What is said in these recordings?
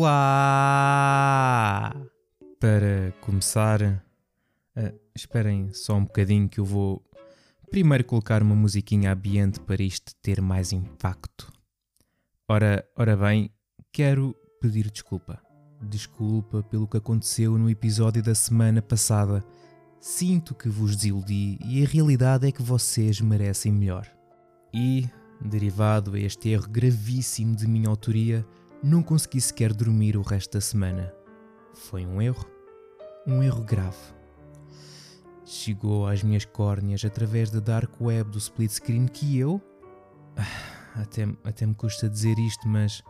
Olá! Para começar, uh, esperem só um bocadinho que eu vou primeiro colocar uma musiquinha ambiente para isto ter mais impacto. Ora, ora bem, quero pedir desculpa. Desculpa pelo que aconteceu no episódio da semana passada. Sinto que vos desiludi e a realidade é que vocês merecem melhor. E, derivado a este erro gravíssimo de minha autoria, não consegui sequer dormir o resto da semana. Foi um erro? Um erro grave. Chegou às minhas córneas através da dark web do split screen que eu. Até, até me custa dizer isto, mas.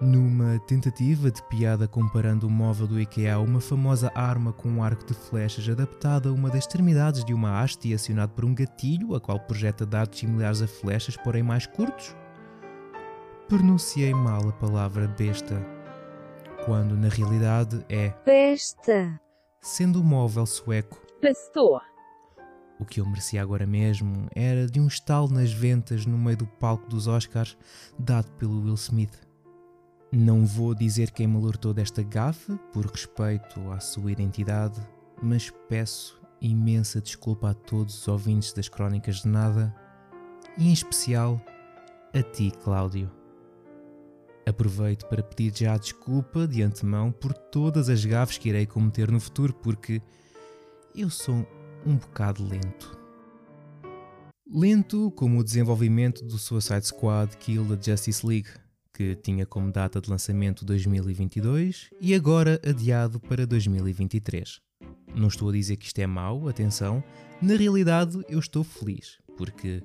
Numa tentativa de piada comparando o móvel do IKEA a uma famosa arma com um arco de flechas adaptada a uma das extremidades de uma haste e acionado por um gatilho, a qual projeta dados similares a flechas, porém mais curtos, pronunciei mal a palavra besta, quando na realidade é besta, sendo o móvel sueco. Pastor. O que eu merecia agora mesmo era de um estalo nas ventas no meio do palco dos Oscars, dado pelo Will Smith. Não vou dizer quem me alertou desta gafe, por respeito à sua identidade, mas peço imensa desculpa a todos os ouvintes das Crónicas de Nada, e em especial a ti, Cláudio. Aproveito para pedir já desculpa de antemão por todas as gafes que irei cometer no futuro, porque eu sou um bocado lento. Lento como o desenvolvimento do Suicide Squad Kill the Justice League, que tinha como data de lançamento 2022 e agora adiado para 2023. Não estou a dizer que isto é mau, atenção, na realidade eu estou feliz, porque,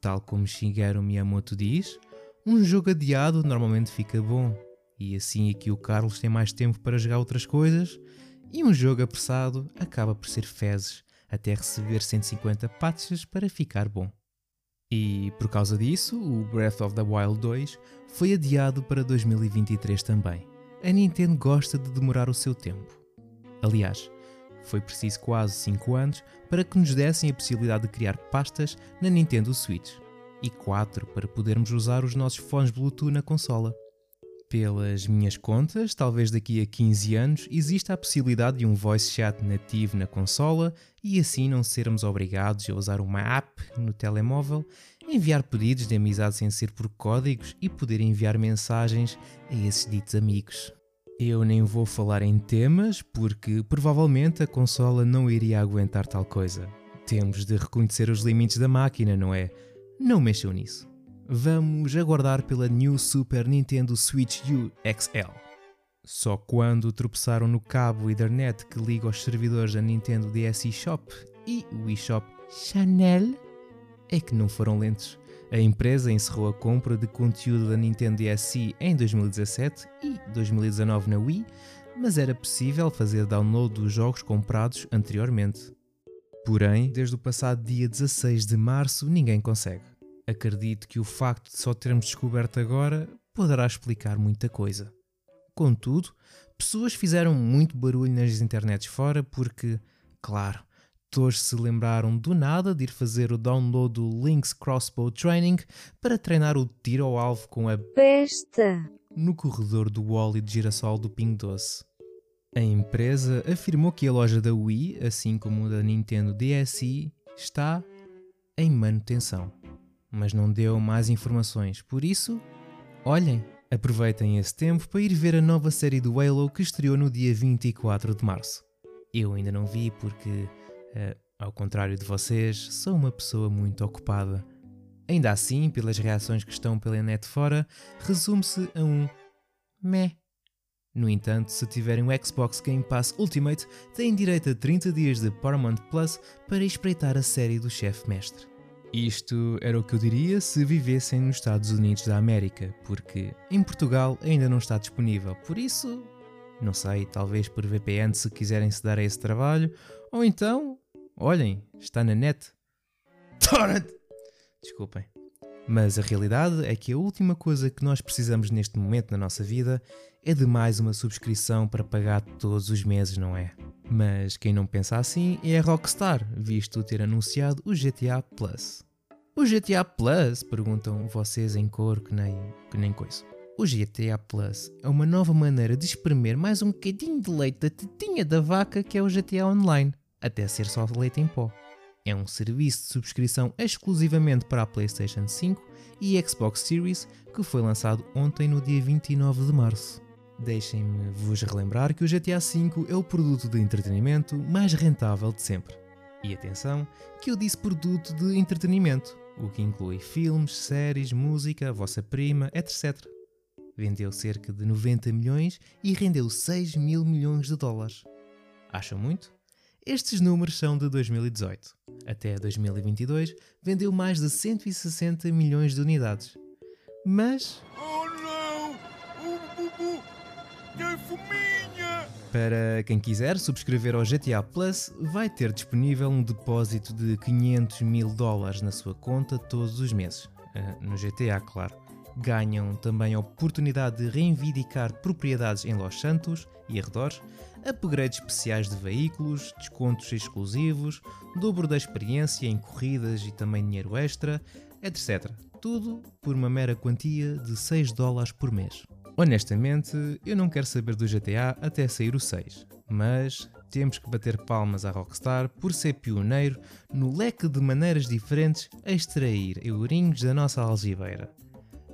tal como Shigeru Miyamoto diz, um jogo adiado normalmente fica bom, e assim aqui o Carlos tem mais tempo para jogar outras coisas, e um jogo apressado acaba por ser fezes até receber 150 patches para ficar bom. E por causa disso, o Breath of the Wild 2 foi adiado para 2023 também. A Nintendo gosta de demorar o seu tempo. Aliás, foi preciso quase 5 anos para que nos dessem a possibilidade de criar pastas na Nintendo Switch e 4 para podermos usar os nossos fones Bluetooth na consola. Pelas minhas contas, talvez daqui a 15 anos exista a possibilidade de um voice chat nativo na consola e assim não sermos obrigados a usar uma app no telemóvel, enviar pedidos de amizade sem ser por códigos e poder enviar mensagens a esses ditos amigos. Eu nem vou falar em temas porque provavelmente a consola não iria aguentar tal coisa. Temos de reconhecer os limites da máquina, não é? Não mexam nisso. Vamos aguardar pela New Super Nintendo Switch U XL. Só quando tropeçaram no cabo Ethernet que liga aos servidores da Nintendo DS eShop e o eShop Chanel é que não foram lentos. A empresa encerrou a compra de conteúdo da Nintendo DSi em 2017 e 2019 na Wii, mas era possível fazer download dos jogos comprados anteriormente. Porém, desde o passado dia 16 de março, ninguém consegue. Acredito que o facto de só termos descoberto agora poderá explicar muita coisa. Contudo, pessoas fizeram muito barulho nas internets fora porque, claro, todos se lembraram do nada de ir fazer o download do Link's Crossbow Training para treinar o tiro ao alvo com a besta no corredor do óleo de girassol do Ping Doce. A empresa afirmou que a loja da Wii, assim como da Nintendo DSi, está em manutenção, mas não deu mais informações. Por isso, olhem, aproveitem esse tempo para ir ver a nova série do Halo que estreou no dia 24 de março. Eu ainda não vi porque, uh, ao contrário de vocês, sou uma pessoa muito ocupada. Ainda assim, pelas reações que estão pela net fora, resume-se a um meh. No entanto, se tiverem o Xbox Game Pass Ultimate, têm direito a 30 dias de Paramount Plus para espreitar a série do chefe mestre. Isto era o que eu diria se vivessem nos Estados Unidos da América, porque em Portugal ainda não está disponível, por isso, não sei, talvez por VPN se quiserem se dar a esse trabalho, ou então, olhem, está na net. Torrent! Desculpem. Mas a realidade é que a última coisa que nós precisamos neste momento na nossa vida é de mais uma subscrição para pagar todos os meses, não é? Mas quem não pensa assim é a Rockstar, visto ter anunciado o GTA Plus. O GTA Plus? Perguntam vocês em cor que nem, que nem coisa. O GTA Plus é uma nova maneira de espremer mais um bocadinho de leite da tetinha da vaca que é o GTA Online, até ser só leite em pó. É um serviço de subscrição exclusivamente para a PlayStation 5 e Xbox Series que foi lançado ontem no dia 29 de março. Deixem-me vos relembrar que o GTA V é o produto de entretenimento mais rentável de sempre. E atenção, que eu disse produto de entretenimento, o que inclui filmes, séries, música, vossa prima, etc. Vendeu cerca de 90 milhões e rendeu 6 mil milhões de dólares. Acham muito? Estes números são de 2018. Até 2022 vendeu mais de 160 milhões de unidades. Mas Oh não! Um bubu! Tem fominha! Para quem quiser subscrever ao GTA Plus, vai ter disponível um depósito de 500 mil dólares na sua conta todos os meses. Ah, No GTA, claro. Ganham também a oportunidade de reivindicar propriedades em Los Santos e arredores, upgrades especiais de veículos, descontos exclusivos, dobro da experiência em corridas e também dinheiro extra, etc. Tudo por uma mera quantia de 6 dólares por mês. Honestamente, eu não quero saber do GTA até sair o 6, mas temos que bater palmas à Rockstar por ser pioneiro no leque de maneiras diferentes a extrair eurinhos da nossa algibeira.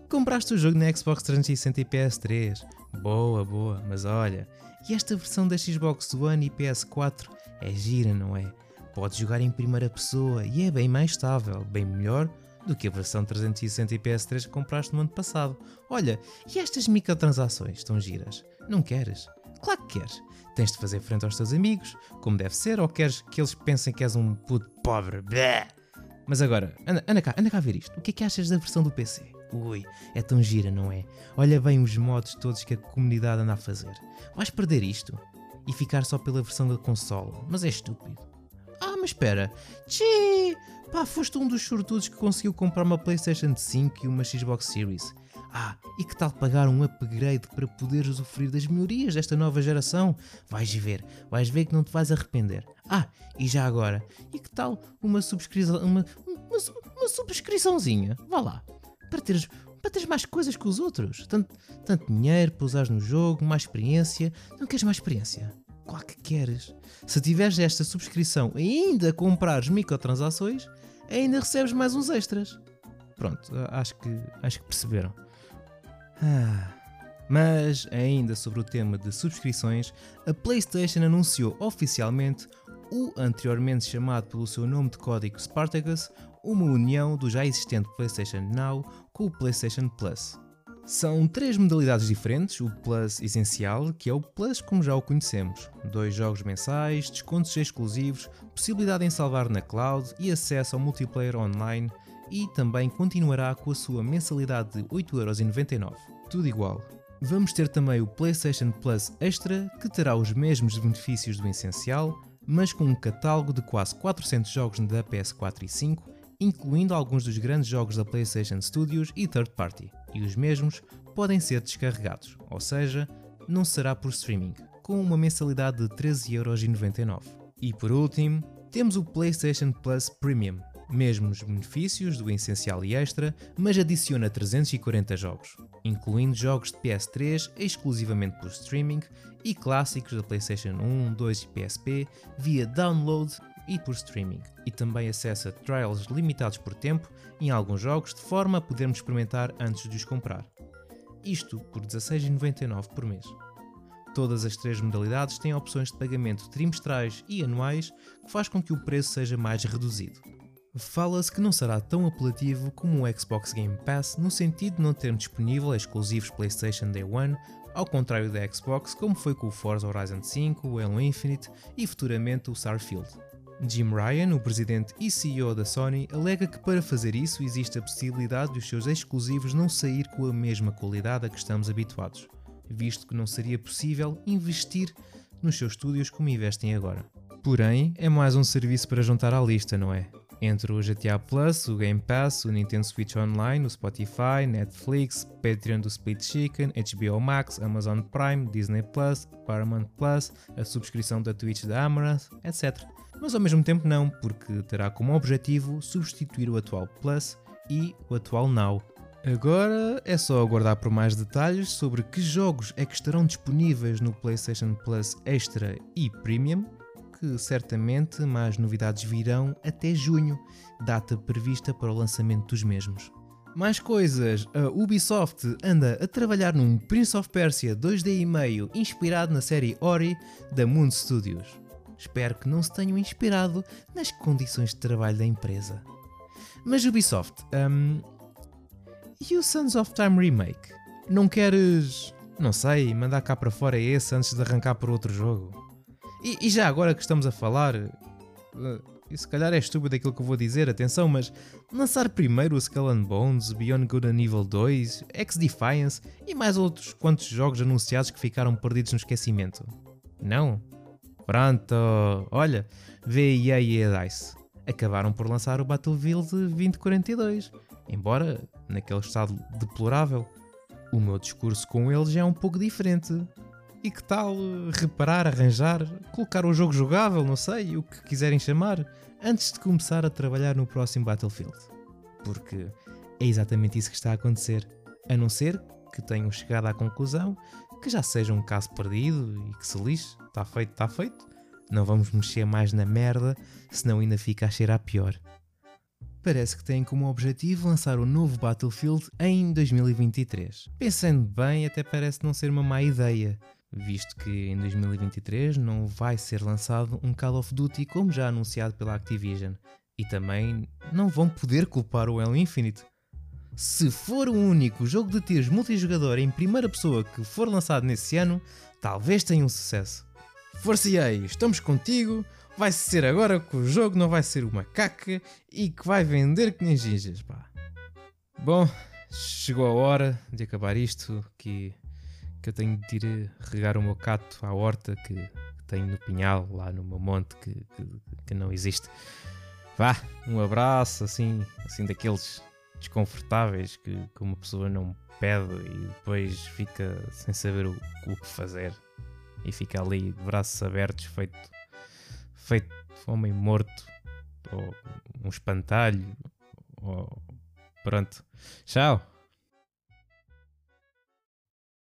Compraste o jogo na Xbox 360 e PS3? Boa, boa, mas olha, e esta versão da Xbox One e PS4 é gira, não é? Podes jogar em primeira pessoa e é bem mais estável, bem melhor do que a versão 360 e PS3 que compraste no ano passado. Olha, e estas microtransações estão giras? Não queres? Claro que queres. Tens de fazer frente aos teus amigos, como deve ser, ou queres que eles pensem que és um puto pobre? Blé! Mas agora, anda, anda cá, anda cá a ver isto. O que é que achas da versão do PC? Ui, é tão gira, não é? Olha bem os modos todos que a comunidade anda a fazer. Vais perder isto e ficar só pela versão da consola, mas é estúpido. Ah, mas espera, tchê, pá, foste um dos sortudos que conseguiu comprar uma PlayStation 5 e uma Xbox Series. Ah, e que tal pagar um upgrade para poderes usufruir das melhorias desta nova geração? Vais ver, vais ver que não te vais arrepender. Ah, e já agora, e que tal uma subscrição, uma, uma, uma subscriçãozinha? Vá lá, para teres, para teres mais coisas que os outros. Tanto, tanto dinheiro para usares no jogo, mais experiência. Não queres mais experiência? Claro que queres. Se tiveres esta subscrição e ainda comprares microtransações, ainda recebes mais uns extras. Pronto, acho que, acho que perceberam. Ah, mas ainda sobre o tema de subscrições, a PlayStation anunciou oficialmente o anteriormente chamado pelo seu nome de código Spartacus, uma união do já existente PlayStation Now com o PlayStation Plus. São três modalidades diferentes: o Plus Essencial, que é o Plus como já o conhecemos, dois jogos mensais, descontos exclusivos, possibilidade em salvar na cloud e acesso ao multiplayer online, e também continuará com a sua mensalidade de 8,99€. Tudo igual. Vamos ter também o PlayStation Plus Extra, que terá os mesmos benefícios do Essencial, mas com um catálogo de quase 400 jogos da PS4 e 5, incluindo alguns dos grandes jogos da PlayStation Studios e third party, e os mesmos podem ser descarregados, ou seja, não será por streaming, com uma mensalidade de 13,99€. E por último, temos o PlayStation Plus Premium, mesmos benefícios do Essencial e Extra, mas adiciona 340 jogos, incluindo jogos de PS3 exclusivamente por streaming e clássicos da PlayStation 1, 2 e PSP via download e por streaming, e também acesso a trials limitados por tempo em alguns jogos de forma a podermos experimentar antes de os comprar. Isto por 16,99 por mês. Todas as três modalidades têm opções de pagamento trimestrais e anuais que faz com que o preço seja mais reduzido. Fala-se que não será tão apelativo como o Xbox Game Pass no sentido de não ter disponível exclusivos PlayStation Day One, ao contrário da Xbox, como foi com o Forza Horizon 5, o Halo Infinite e futuramente o Starfield. Jim Ryan, o presidente e CEO da Sony, alega que para fazer isso existe a possibilidade de os seus exclusivos não sair com a mesma qualidade a que estamos habituados, visto que não seria possível investir nos seus estúdios como investem agora. Porém, é mais um serviço para juntar à lista, não é? Entre o GTA Plus, o Game Pass, o Nintendo Switch Online, o Spotify, Netflix, Patreon do Split Chicken, HBO Max, Amazon Prime, Disney Plus, Paramount Plus, a subscrição da Twitch da Amaranth, etc. Mas ao mesmo tempo não, porque terá como objetivo substituir o atual Plus e o atual Now. Agora é só aguardar por mais detalhes sobre que jogos é que estarão disponíveis no PlayStation Plus Extra e Premium, que certamente mais novidades virão até junho, data prevista para o lançamento dos mesmos. Mais coisas, a Ubisoft anda a trabalhar num Prince of Persia 2D e meio inspirado na série Ori da Moon Studios. Espero que não se tenham inspirado nas condições de trabalho da empresa. Mas Ubisoft, hum, e o Sons of Time Remake? Não queres, não sei, mandar cá para fora esse antes de arrancar por outro jogo? E, e já agora que estamos a falar, uh, e se calhar é estúpido aquilo que eu vou dizer, atenção, mas lançar primeiro o Skull and Bones, Beyond Good and Evil 2, X-Defiance e mais outros quantos jogos anunciados que ficaram perdidos no esquecimento? Não? Pronto, olha, VIA e DICE acabaram por lançar o Battlefield 2042, embora naquele estado deplorável. O meu discurso com eles é um pouco diferente. E que tal eh, reparar, arranjar, colocar o jogo jogável, não sei, o que quiserem chamar, antes de começar a trabalhar no próximo Battlefield? Porque é exatamente isso que está a acontecer. A não ser que tenham chegado à conclusão que já seja um caso perdido e que se lixe, está feito, está feito. Não vamos mexer mais na merda, senão ainda fica a cheirar pior. Parece que têm como objetivo lançar o novo Battlefield em 2023. Pensando bem, até parece não ser uma má ideia, visto que em 2023 não vai ser lançado um Call of Duty como já anunciado pela Activision, e também não vão poder culpar o Halo Infinite. Se for o único jogo de tiros multijogador em primeira pessoa que for lançado nesse ano, talvez tenha um sucesso. Força EA, estamos contigo, vai ser agora que o jogo não vai ser uma caca e que vai vender que nem gingas, pá. Bom, chegou a hora de acabar isto, que, que eu tenho de ir regar o meu cato à horta que, que tenho no pinhal, lá no meu monte, que, que, que não existe. Vá, um abraço, assim, assim daqueles desconfortáveis que, que uma pessoa não pede e depois fica sem saber o, o que fazer. E fica ali de braços abertos, feito feito homem morto, ou um espantalho, ou pronto. Tchau!